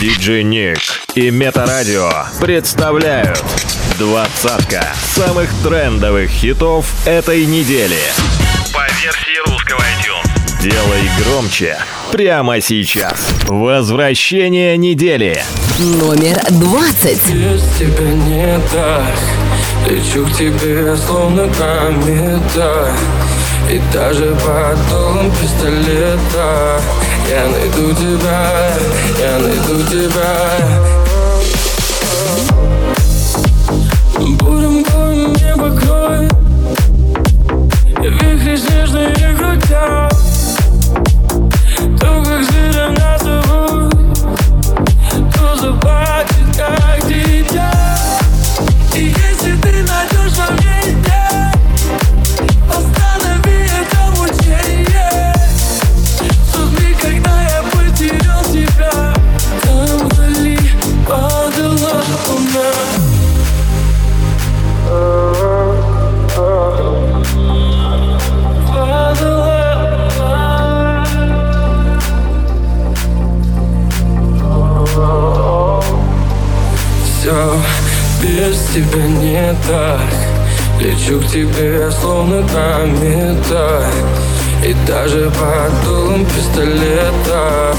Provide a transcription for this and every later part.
Диджей Ник и Метарадио представляют двадцатка самых трендовых хитов этой недели. По версии русского iTunes. Делай громче прямо сейчас. Возвращение недели. Номер двадцать. Без тебя не так Лечу к тебе, словно комета И даже под пистолета Я найду тебя, я найду тебя тебя не так. Лечу к тебе, словно комета И даже под дулом пистолета.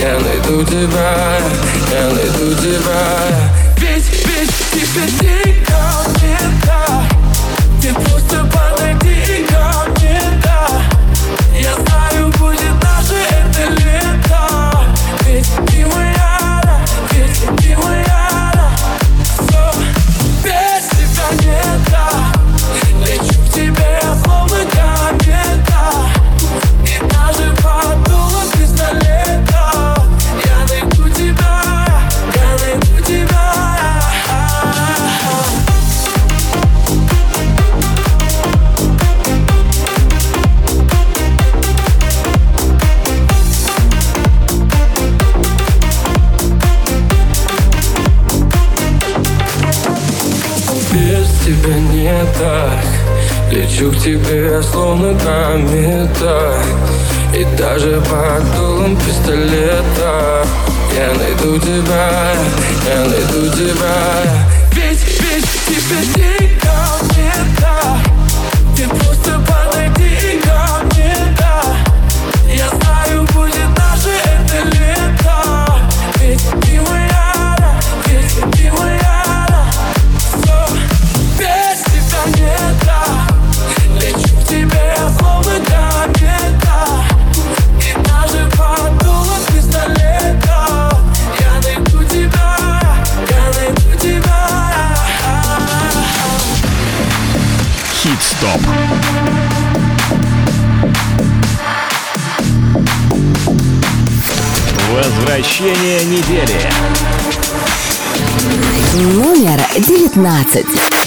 Я найду тебя, я найду тебя. Ведь, ведь тебе никак Лечу к тебе, словно комета И даже под дулом пистолета. Я найду тебя, недели. Номер девятнадцать.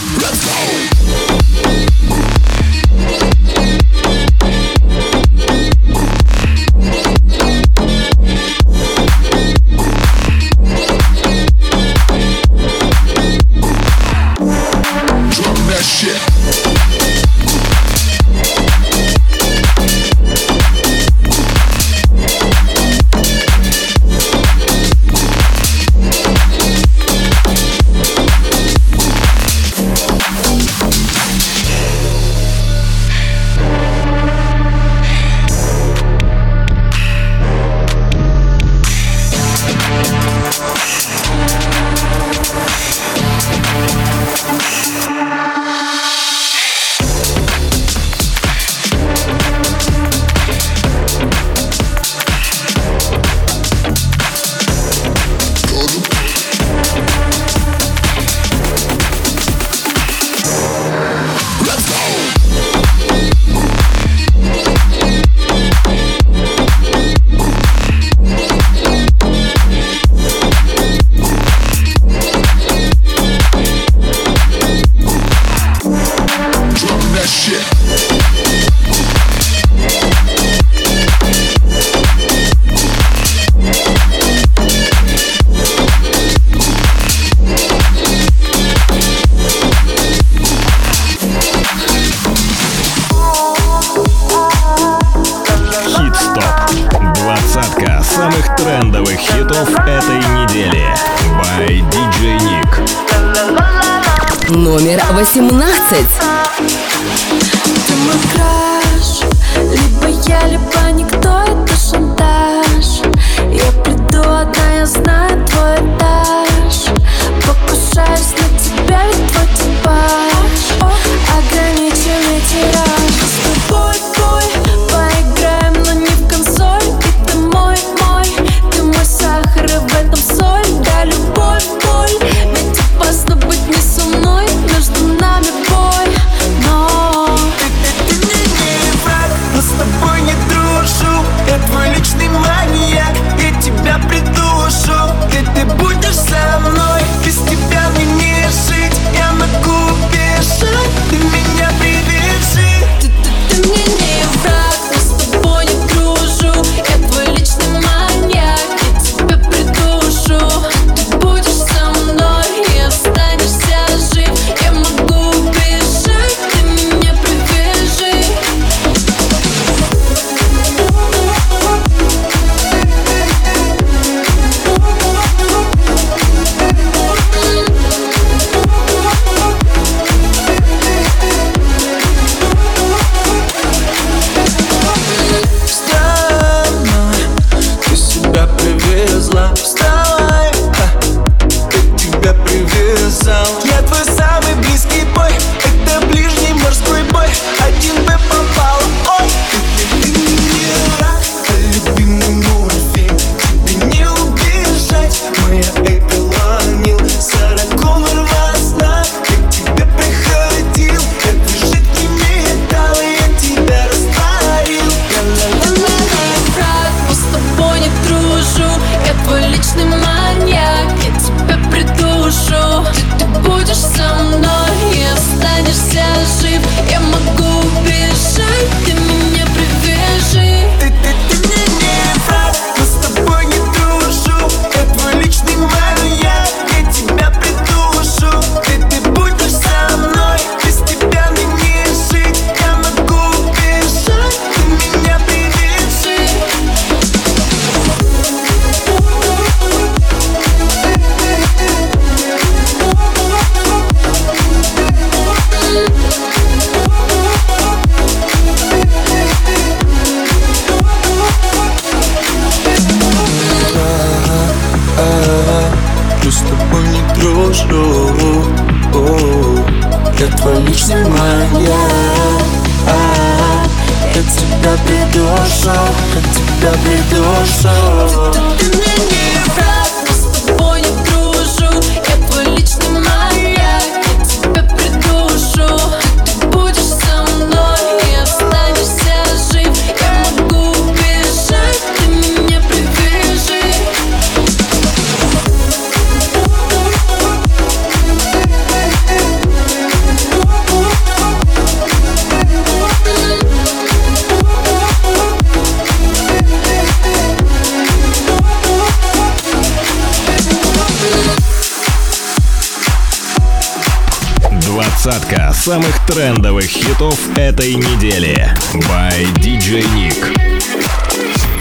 трендовых хитов этой недели. By DJ Nick.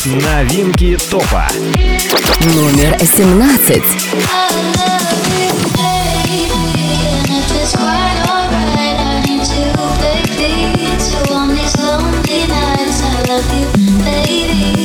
Новинки топа. Номер 17. Love you, baby.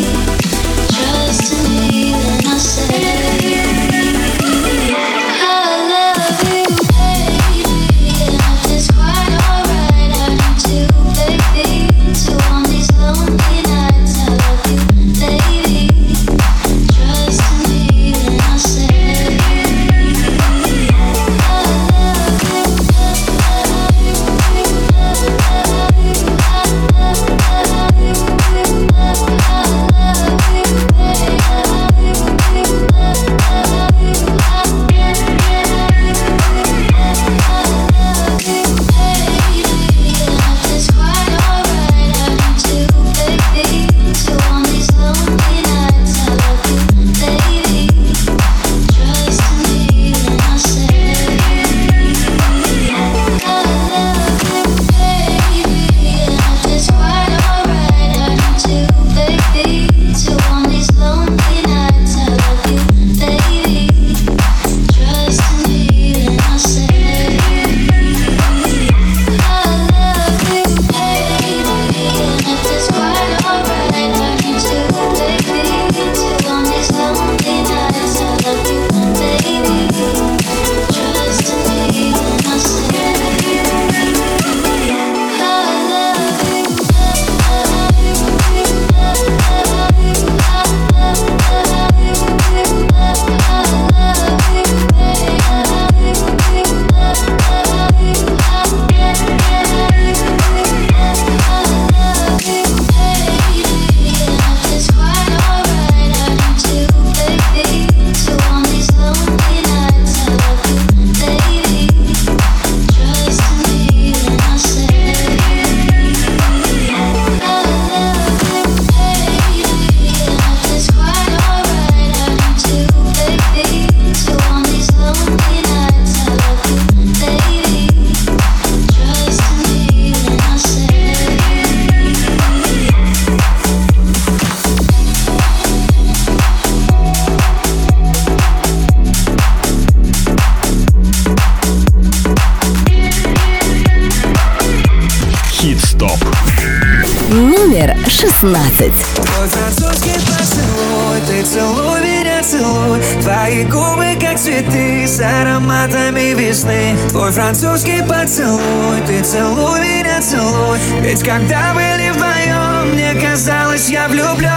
16. Твой французский поцелуй, ты целуй меня, целуй. Твои губы, как цветы, с ароматами весны. Твой французский поцелуй, ты целуй меня, целуй. Ведь когда были вдвоем, мне казалось, я влюблен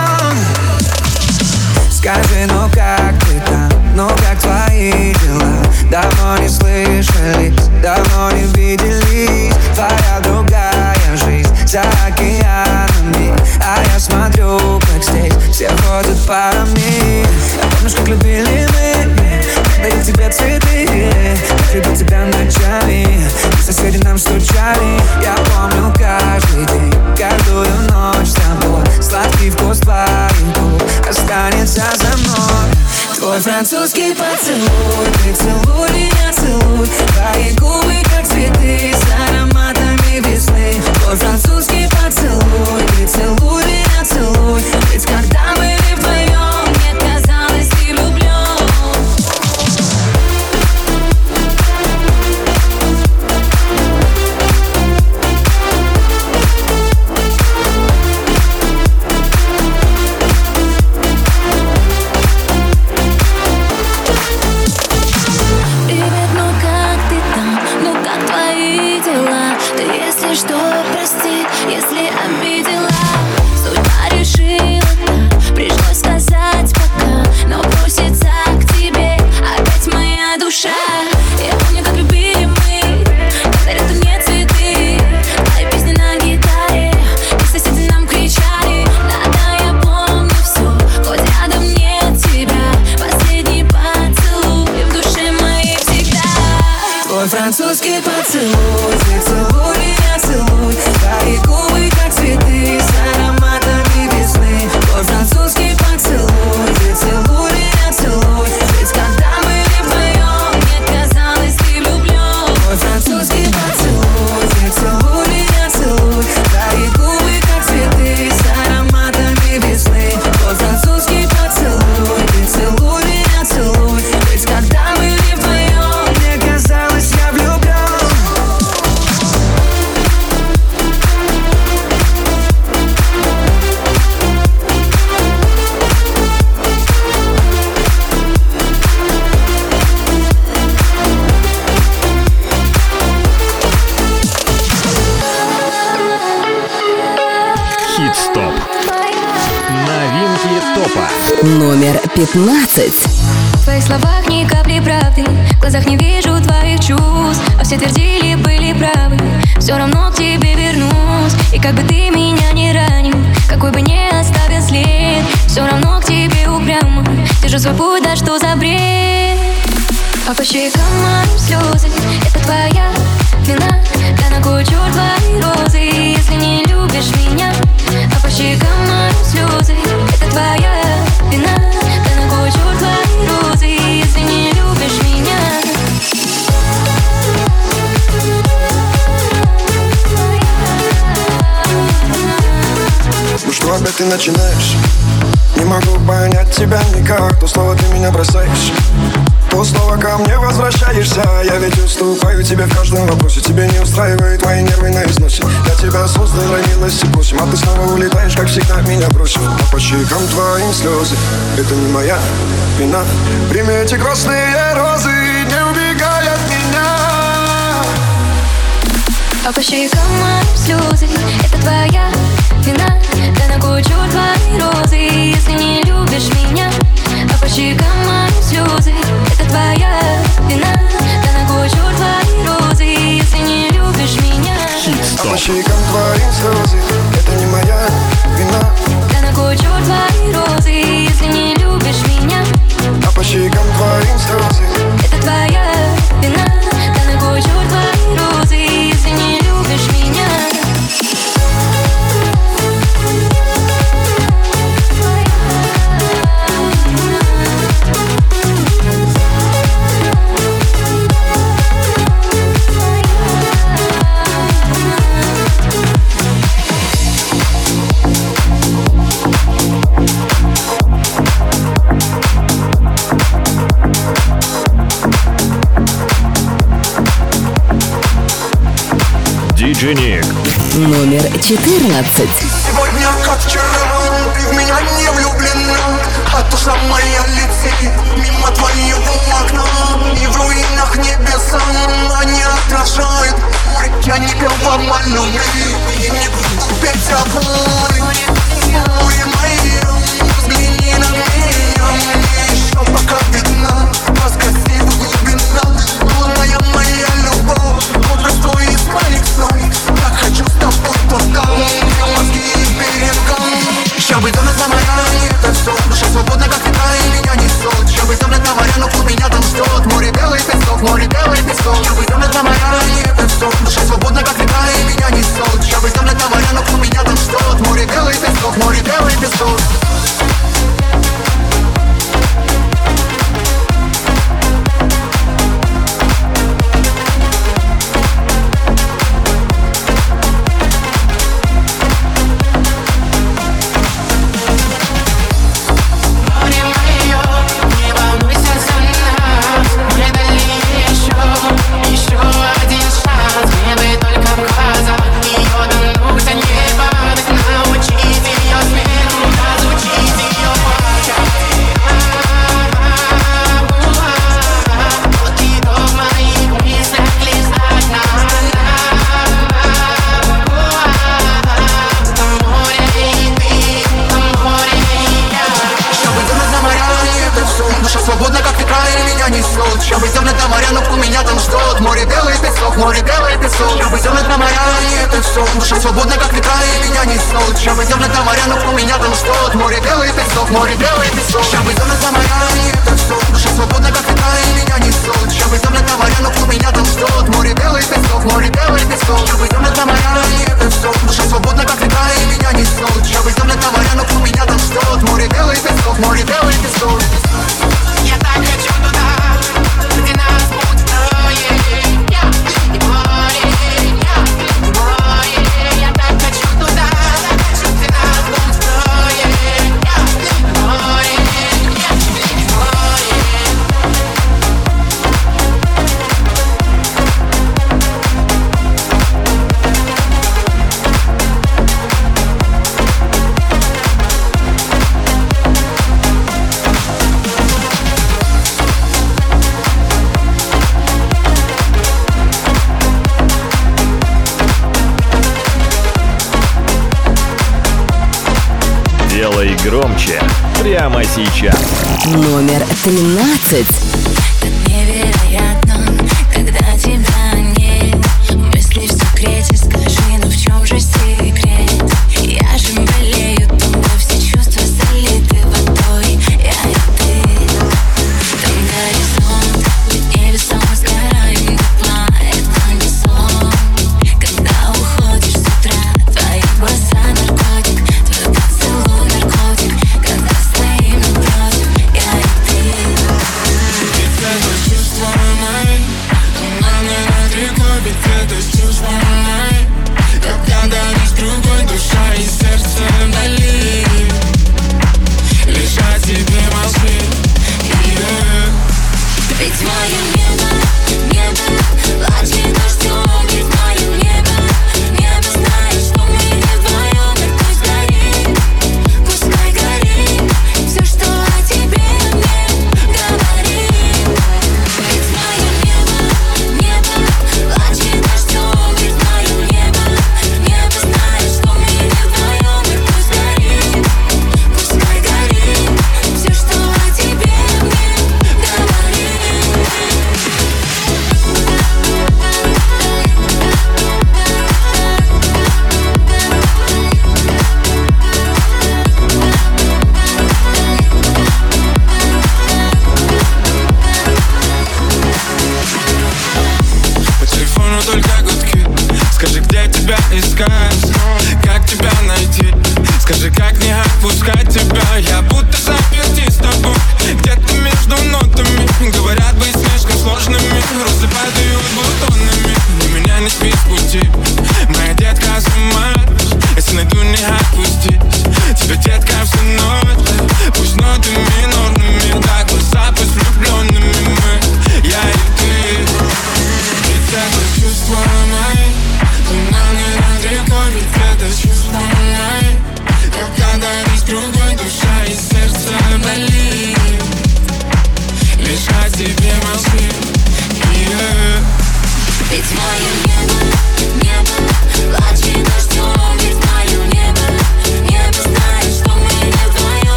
Скажи, ну как ты там, ну как твои дела? Давно не слышались, давно не виделись. Твоя другая жизнь за океанами А я смотрю, как здесь все ходят парами. А Помнишь, как любили мы, дарил тебе цветы Как любил тебя ночами, и соседи нам стучали Я помню каждый день, каждую ночь. С тобой Сладкий вкус твоих останется за мной. Твой французский поцелуй, ты целуй меня, целуй. Твои губы, как цветы, с Твой французский поцелуй, ты целуй меня, целуй. Ведь когда мы бросаешь. То снова ко мне возвращаешься. Я ведь уступаю тебе в каждом вопросе. Тебе не устраивает мои нервы на износе Я тебя создал, родилась и просим А ты снова улетаешь, как всегда, меня бросил А по щекам твоим слезы. Это не моя вина. Прими эти красные розы Не убегай от меня. А по щекам моим слезы. Это твоя вина. Да на кучу твои розы. Если не любишь меня а по щекам слезы Это твоя вина. Да нагучу а твои розы Если не любишь меня? А по щекам слезы Это не моя вина. Да нагучу твои розы Если не любишь меня? А по щекам слезы Это твоя вина. Да нагучу твои розы Если не любишь меня? диджей Номер 14. Сегодня, как вчера, ты в меня не влюблена, а душа моя летит мимо твоего окна, и в руинах небеса она не отражает Я не пел вам о любви, и не буду тебя забыть. прямо сейчас. Номер 13.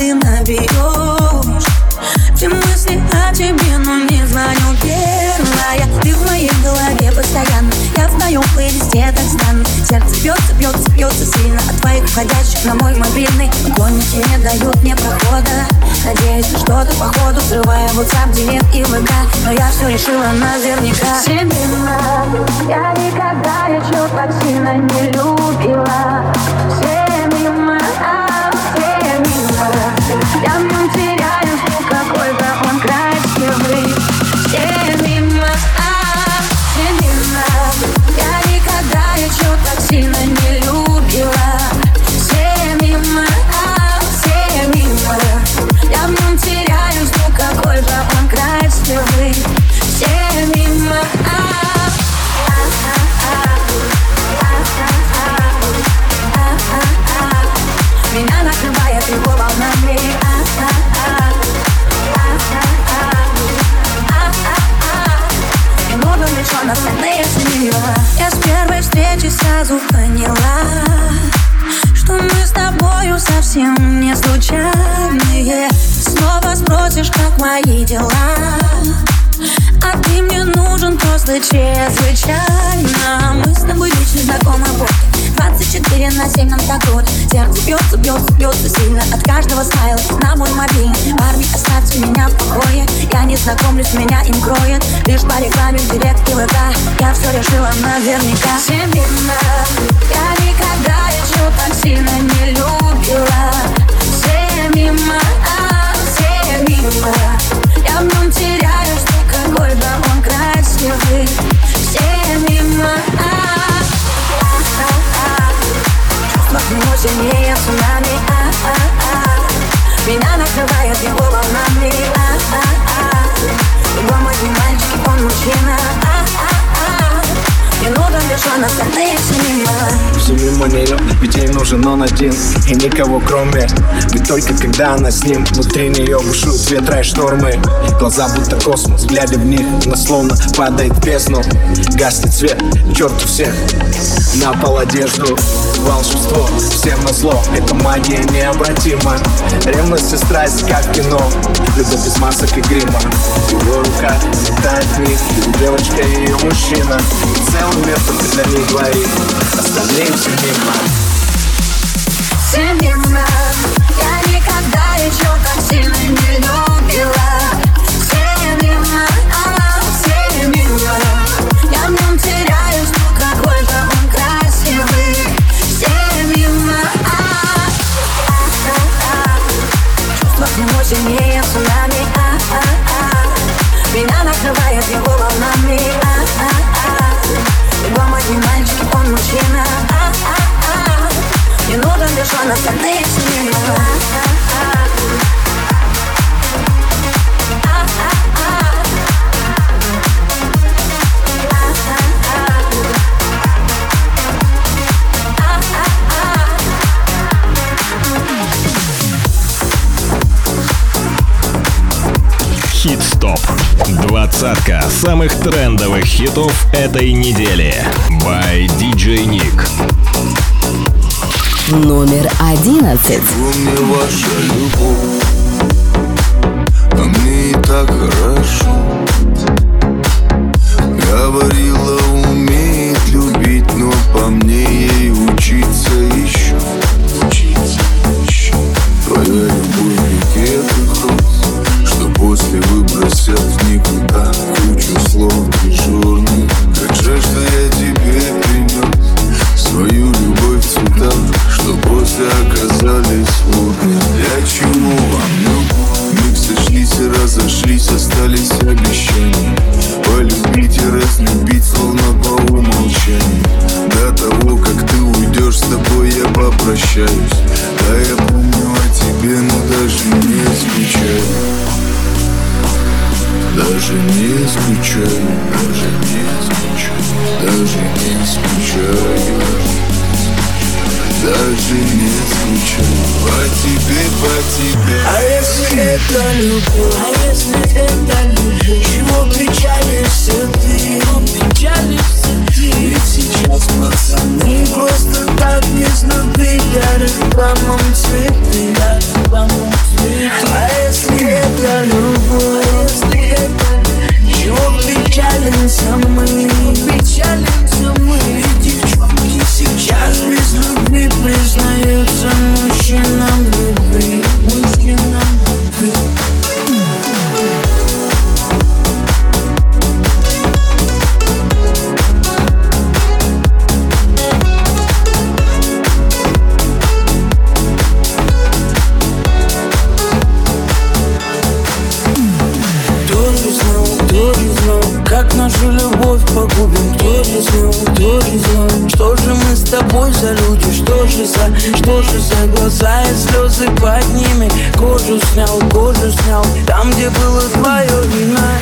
Ты наберешь Все мысли о тебе, но не звоню первая. Ты в моей голове постоянно. Я в твоем плейлисте так странно. Сердце бьется, бьется, бьется сильно От твоих входящих на мой мобильный. Поклонники не дают мне прохода. Надеюсь, на что-то походу Взрывая WhatsApp, директ и ВК Но я все решила наверняка. Семена Я никогда еще так сильно не любила. Все сразу поняла Что мы с тобою совсем не случайные. Снова спросишь, как мои дела а ты мне нужен просто чрезвычайно. Мы с тобой лично знакомы вот 24 на 7 нам так вот. Сердце бьется, бьется, бьется сильно От каждого смайла. На мой мобильный Парни, оставьте меня в покое. Я не знакомлюсь, меня им кроет. Лишь по рекламе директ и ВК. Я все решила наверняка. Семена Я никогда еще так сильно не любила. Все мимо, а все мимо Я в нем теряюсь, ну какой же он красивый остальные все мимо Все мимо нее, ведь ей нужен он один. И никого кроме Ведь только когда она с ним. Внутри нее бушуют ветра и штормы Глаза будто космос, глядя в них Она словно падает в бездну. Гаснет свет, к черту всех На пол одежду. Волшебство, всем на зло Эта магия необратима. Ревность и страсть, как кино. Любовь без масок и грима. Его рука летает в них Девочка и ее мужчина. Целый мир только для них двоих. Остальные все мимо. Все мимо. Я никогда еще так сильно не любила Сильнее цунами а-а-а. Меня накрывает его волнами а-а-а. Его мой не мальчик, он мужчина а-а-а. Не нужен лишь он, остальные все мимо Хит-стоп. Двадцатка самых трендовых хитов этой недели. By DJ Nick. Номер одиннадцать. мне ваша любовь А мне и так хорошо погубим Кто что же мы с тобой за люди? Что же за, что же за глаза и слезы под ними? Кожу снял, кожу снял, там где было твое вина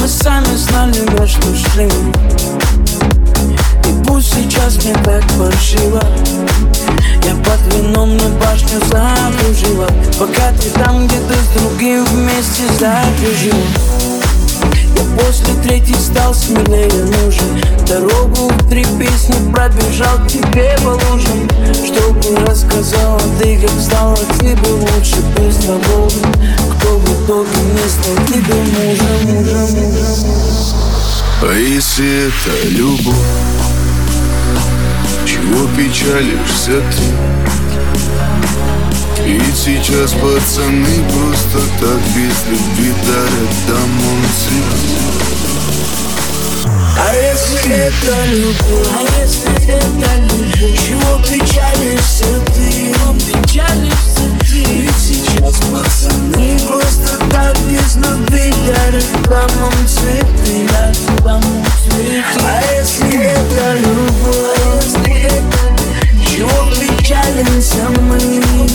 Мы сами знали, во что шли. И пусть сейчас мне так паршиво. Я под вином на башню закружила. Пока ты там где-то с другим вместе закружила Я после третьей стал смелее нужен. Дорогу в три песни пробежал тебе по лужам Чтобы рассказала ты, как стало тебе лучше без тобой Кто в итоге не стал тебе мужем, мужем, мужем А если это любовь Чего печалишься ты? Ведь сейчас пацаны просто так без любви дарят домой цветы. А если это любовь, а если это любовь? Чего печалишься ты, печалишься ты? Ведь сейчас пацаны просто так без любви Дарят домом цветы, дарят домом цветы. А если это любовь, а если это чего печалимся мы,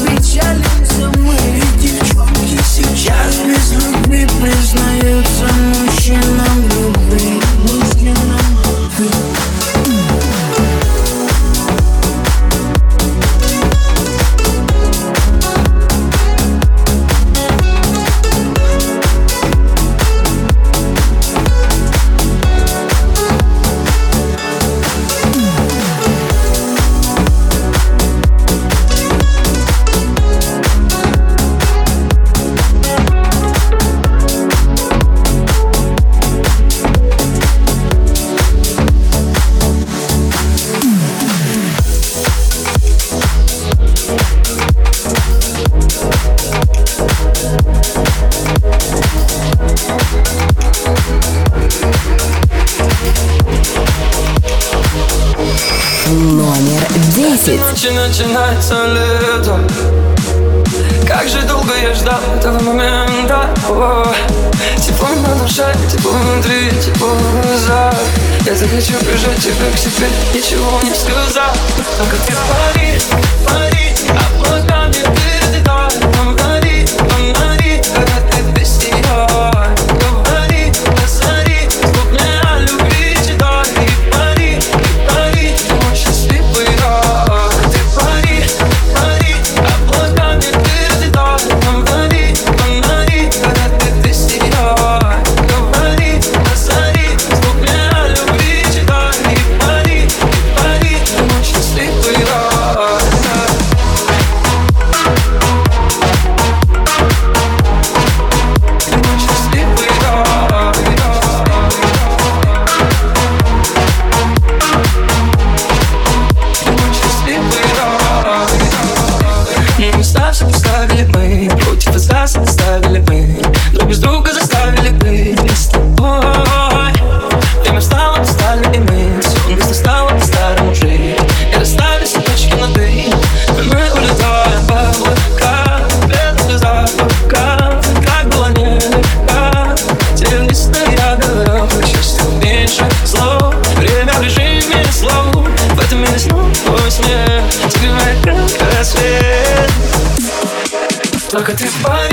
печалимся мы Ведь девчонки сейчас без любви признаются мужчинам начинается лето. Как же долго я ждал этого момента. О, Тепло на душе, тепло внутри, тепло в глазах. Я захочу прижать тебя к себе, ничего не сказав. Только ты пари, В твой смех Согревает как рассвет только ты пари,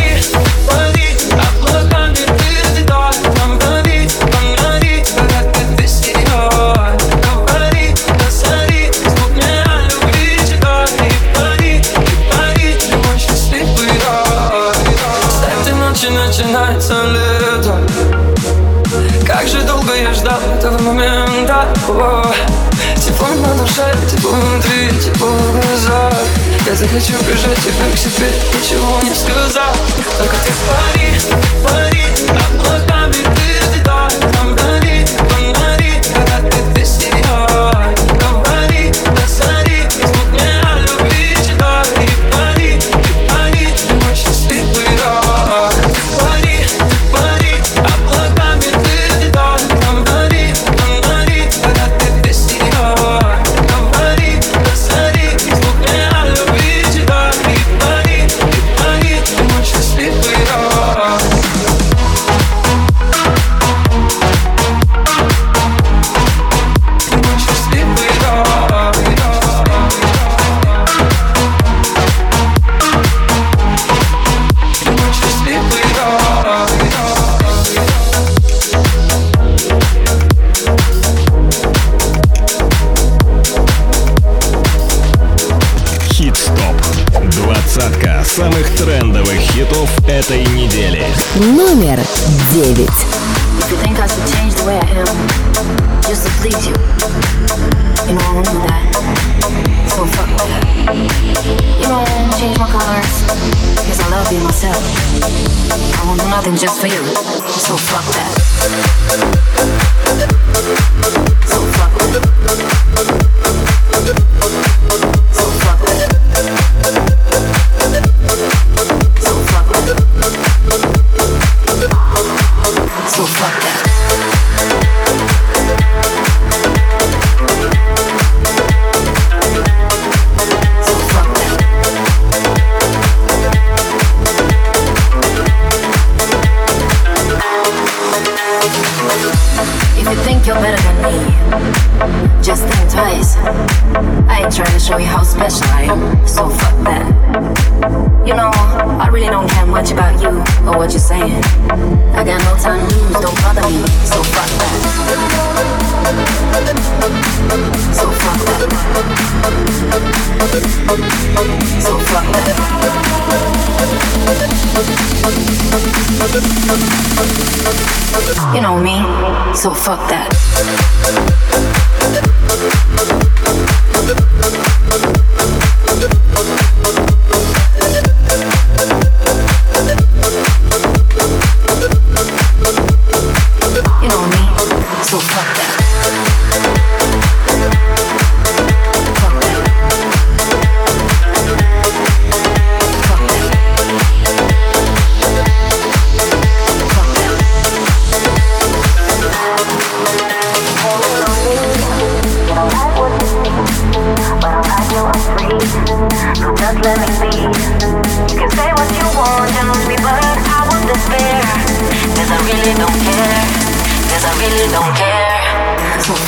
be myself. I won't do nothing just for you. So fuck that. So fuck that.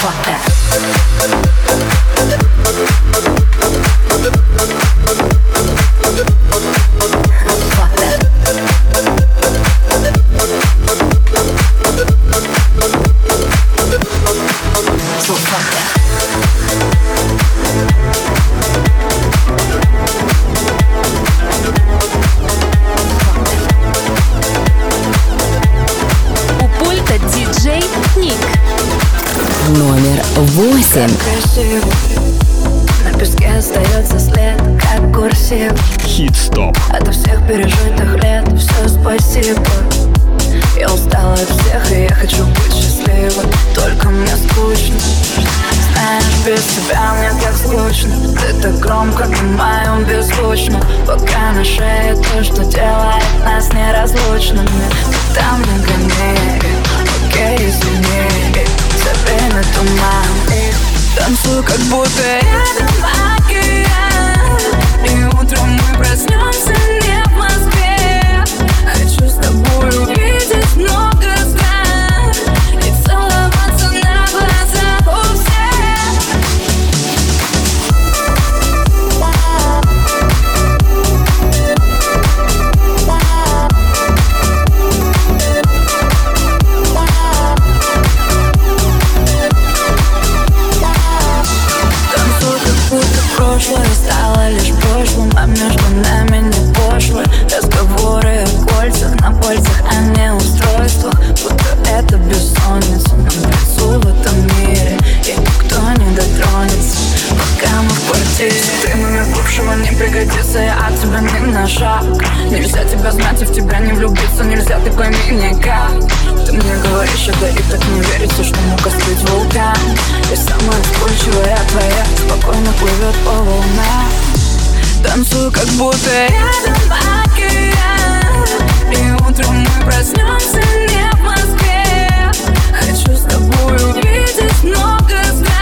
fuck that. Нельзя тебя знать и в тебя не влюбиться. Нельзя, ты пойми мне как Ты мне говоришь это и так не верится Что мог остыть вулкан. И самая вспыльчивая твоя Спокойно плывет по волнам. Танцую, как будто рядом океан. И утром мы проснемся не в Москве. Хочу с тобой увидеть много стран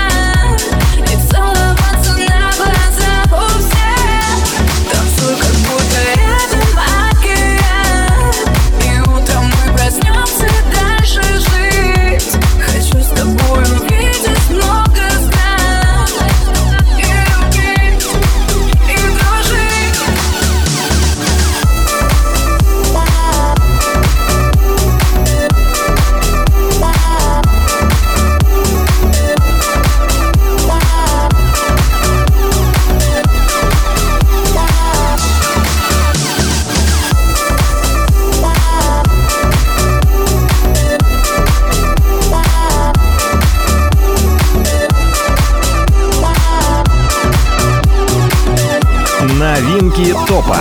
Новинки топа.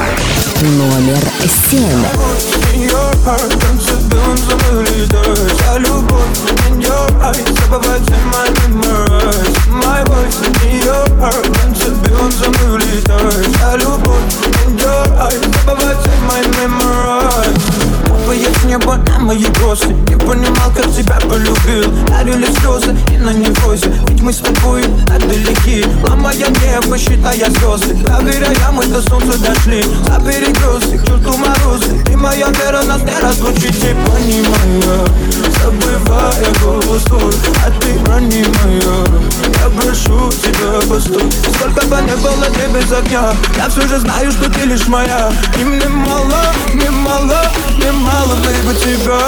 Номер семь. любовь in your eyes my memories С неба на мои грозы Не понимал, как тебя полюбил. Дарили слезы и на неврозе. Ведь мы с тобой отдалеки. Ломая небо, считая звезды. Проверяя, мы до солнца дошли. Забери грозы, к черту морозы. Ты моя вера, нас не разлучить И понимая, забывая голос твой А ты брони моя Я прошу тебя, постой Сколько бы не было ты без огня. Я все же знаю, что ты лишь моя. И мне мало, мне мало, мне мало бы тебя.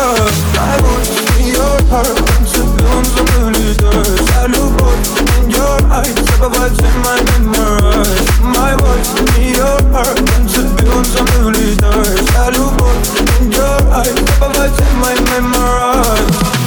Voice in your heart Танцуем, замылитая Вся любовь in your eyes Забывается my memories My voice in your heart Танцуем, замылитая Вся любовь in your eyes Забывается my memories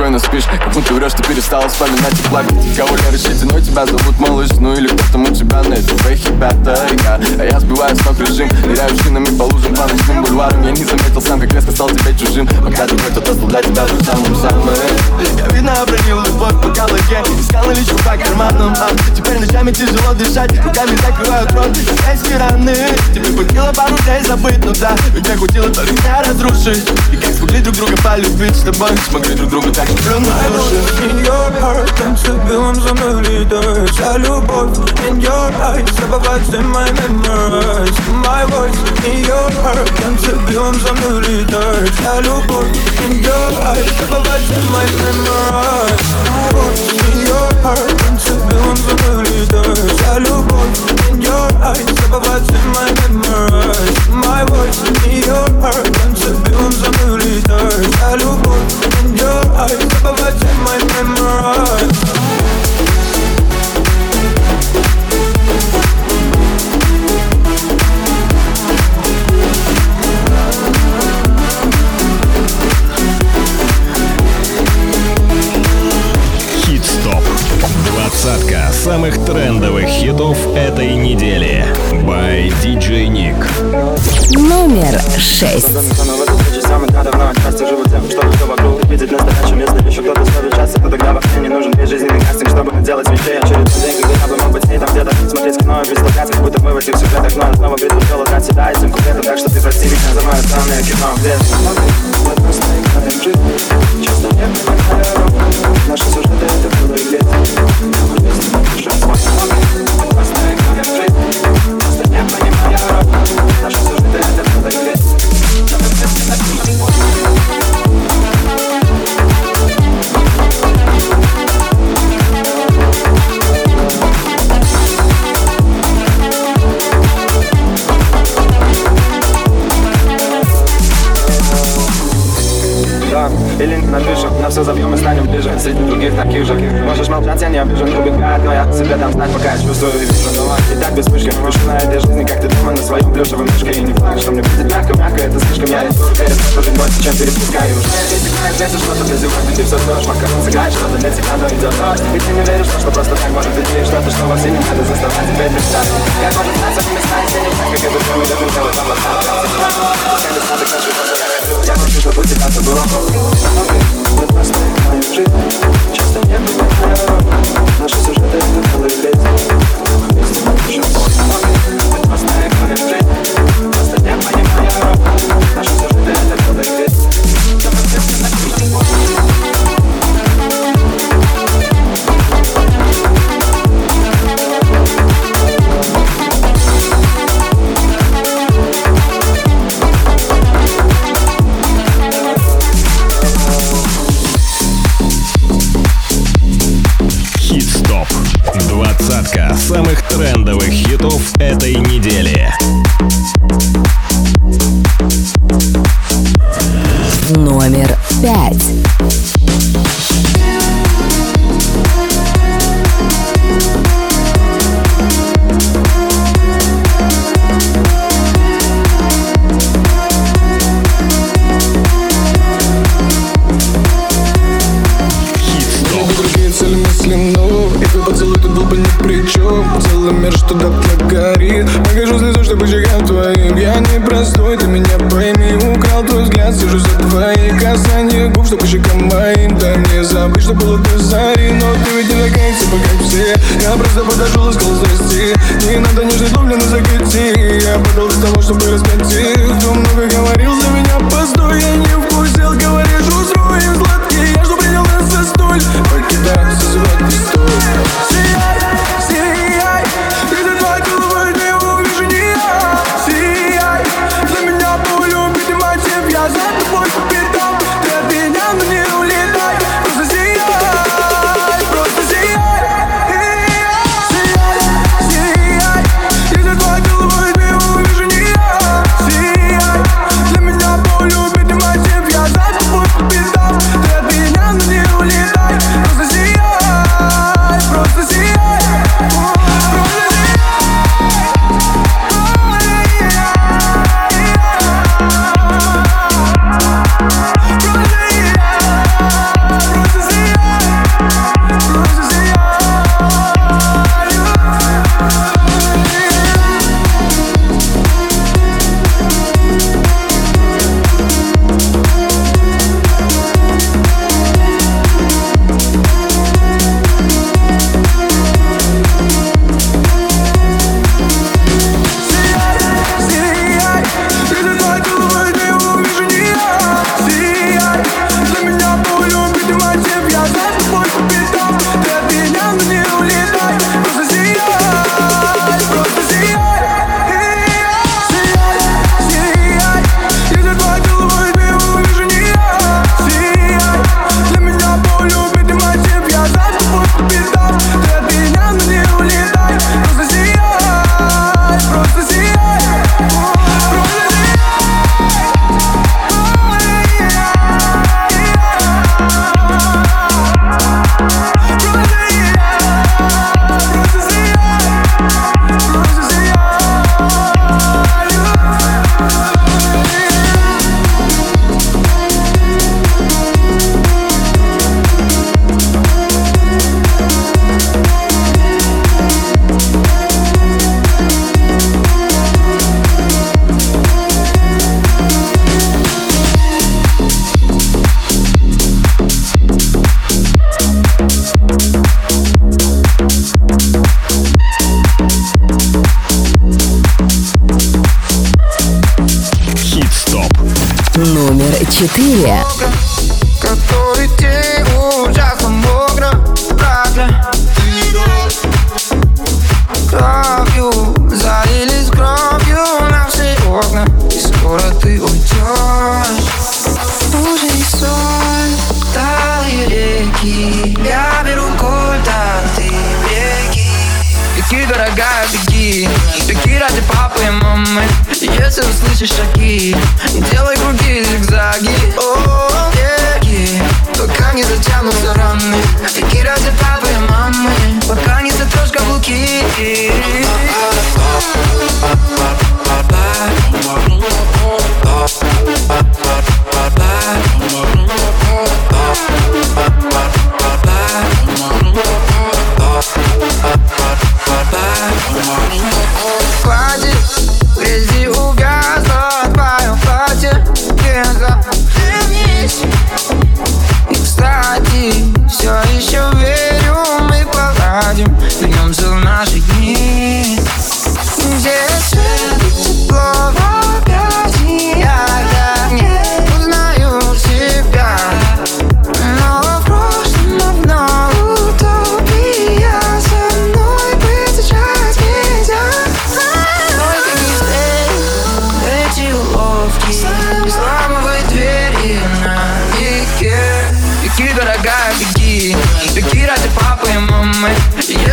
спокойно спишь. Как будто врешь, ты перестала вспоминать и плакать Кого ли но тебя зовут малыш Ну или кто там у тебя на этих твоих ребята я, А я сбиваю с ног режим Ныряю шинами по лужам, по ночным бульварам. Я не заметил сам, как резко стал тебе чужим. Пока другой кто-то стал для тебя тот самым самым Я видно обронил любовь по голове. Искал наличку по карманам а Теперь ночами тяжело дышать. Руками закрывают рот с стороны Тебе хватило пару дней забыть, ну да Ведь я хватило только меня разрушить. И как смогли друг друга полюбить с тобой? Смогли друг друга так стрёмно слушать In your heart, танцуем, замылитая Вся любовь in your eyes Забывается my memories My voice in your heart Танцуем, замылитая Вся любовь in your eyes Забывается my memories My voice in your heart Танцуем, замылитая Вся любовь in your eyes Забывается my memories. My voice in your heart Танцуем, замылитая Вся любовь in your eyes Забывается my memories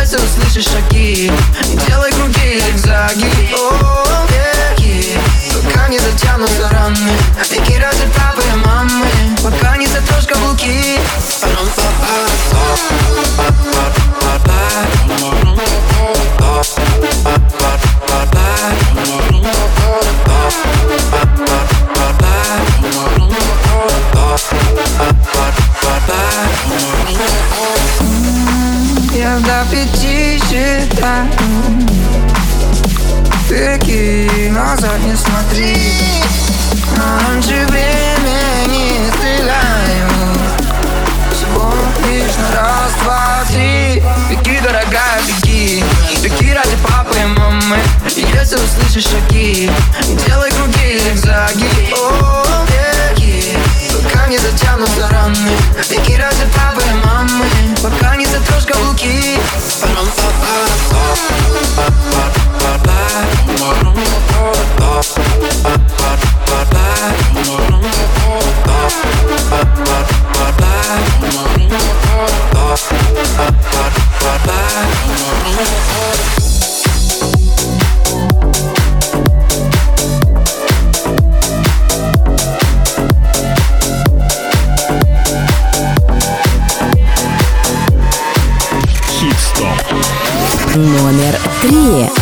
сердце услышишь шаги Делай круги, зигзаги веки Пока не затянутся раны. Веки разы папы мамы? Пока не затрешь каблуки. Пам-пам-пам give номер три.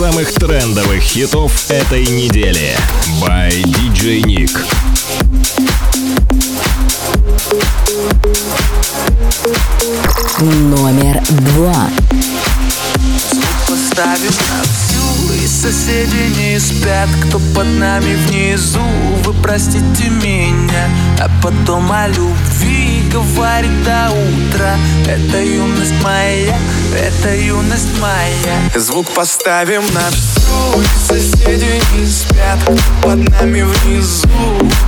Самых трендовых хитов этой недели. By DJ Nick. Номер два. Поставим на всю И соседи не спят Кто под нами внизу Вы простите меня А потом о любви Говорит до утра Это юность моя Это юность моя. Звук поставим на всю. Соседи не спят под нами внизу.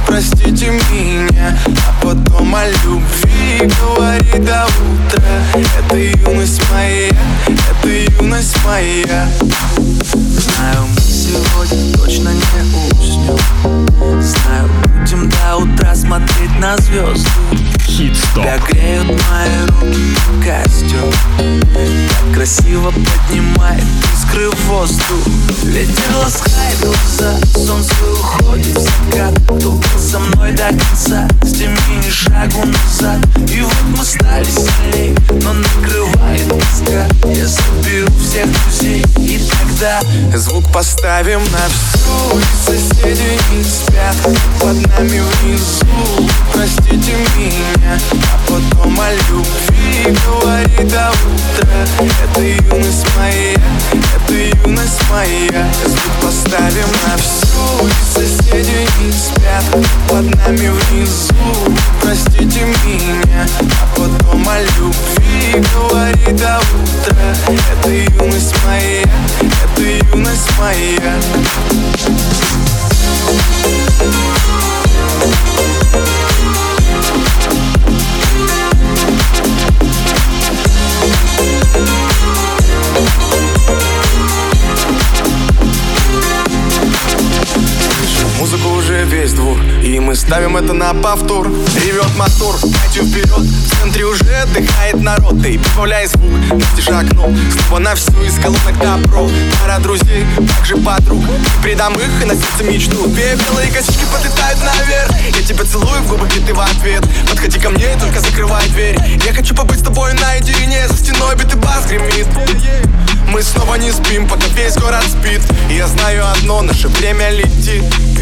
Простите меня А потом о любви Говорит до утра. Это юность моя Это юность моя. Знаю, мы сегодня точно не уснем. Знаю, будем до утра смотреть на звезды Хит-стоп. Тебя греют мои руки костер Так красиво поднимает искры в воздух. Ветер ласкает глаза, солнце уходит в закат. Кто был со мной до конца, с теми ни шагу назад. И вот мы стали сильней, но накрывает тоска. Я соберу всех друзей и тогда Звук поставим на всю. И соседи не спят под нами внизу. Простите меня, любви Говори до утра Это юность на повтор. Ревет мотор, пойдем вперед. В центре уже отдыхает народ. Ты прибавляй звук, настежь окно. Снова на всю из колонок добро. Пара друзей, также подруг. Придам их и на сердце мечту. Две белые косички подлетают наверх. Я тебя целую в губы, и ты в ответ. Подходи ко мне, только закрывай дверь. Я хочу побыть с тобой наедине. За стеной битый бас гремит. Мы снова не спим, пока весь город спит. И я знаю одно, наше время летит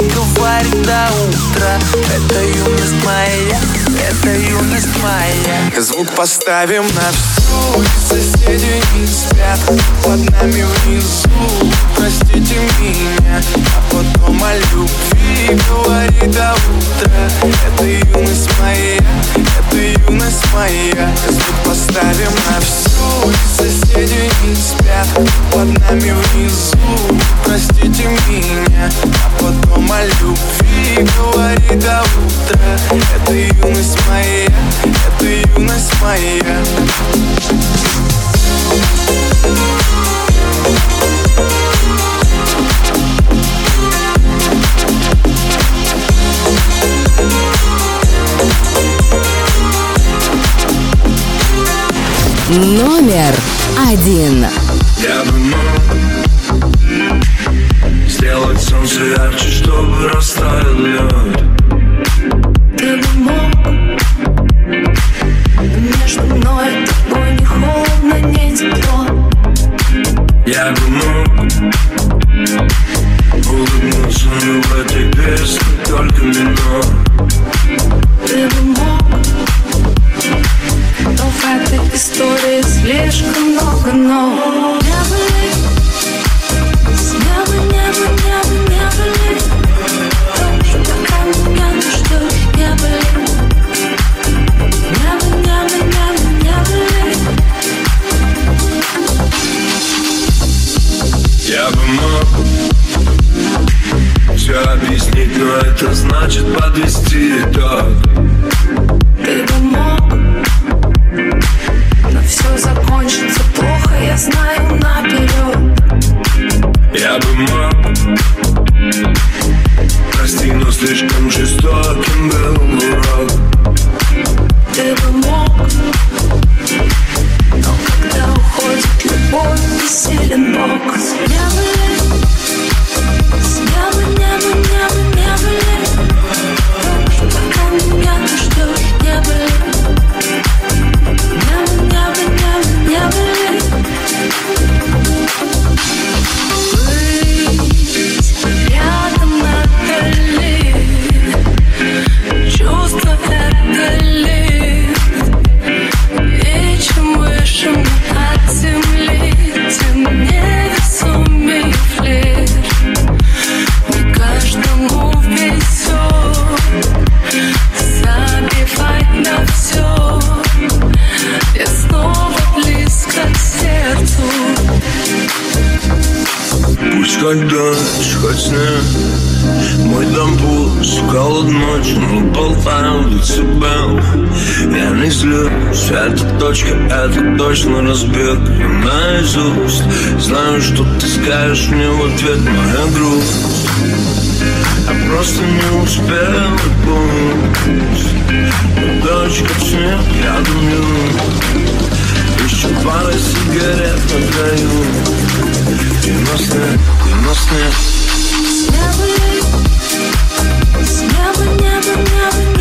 говорит до утра. Это юность моя, это юность моя. Звук поставим на всю. Соседи не спят Под нами внизу, простите меня А потом о любви говорит до утра Номер один. Бессилен Бог Не идешь на разбег и наизусть Знаю, что ты скажешь мне в ответ моя грусть. А просто не успел и пусть Дочка в снег рядом льют Еще пара сигарет подаю И на снег, и на снег Never, never, never, never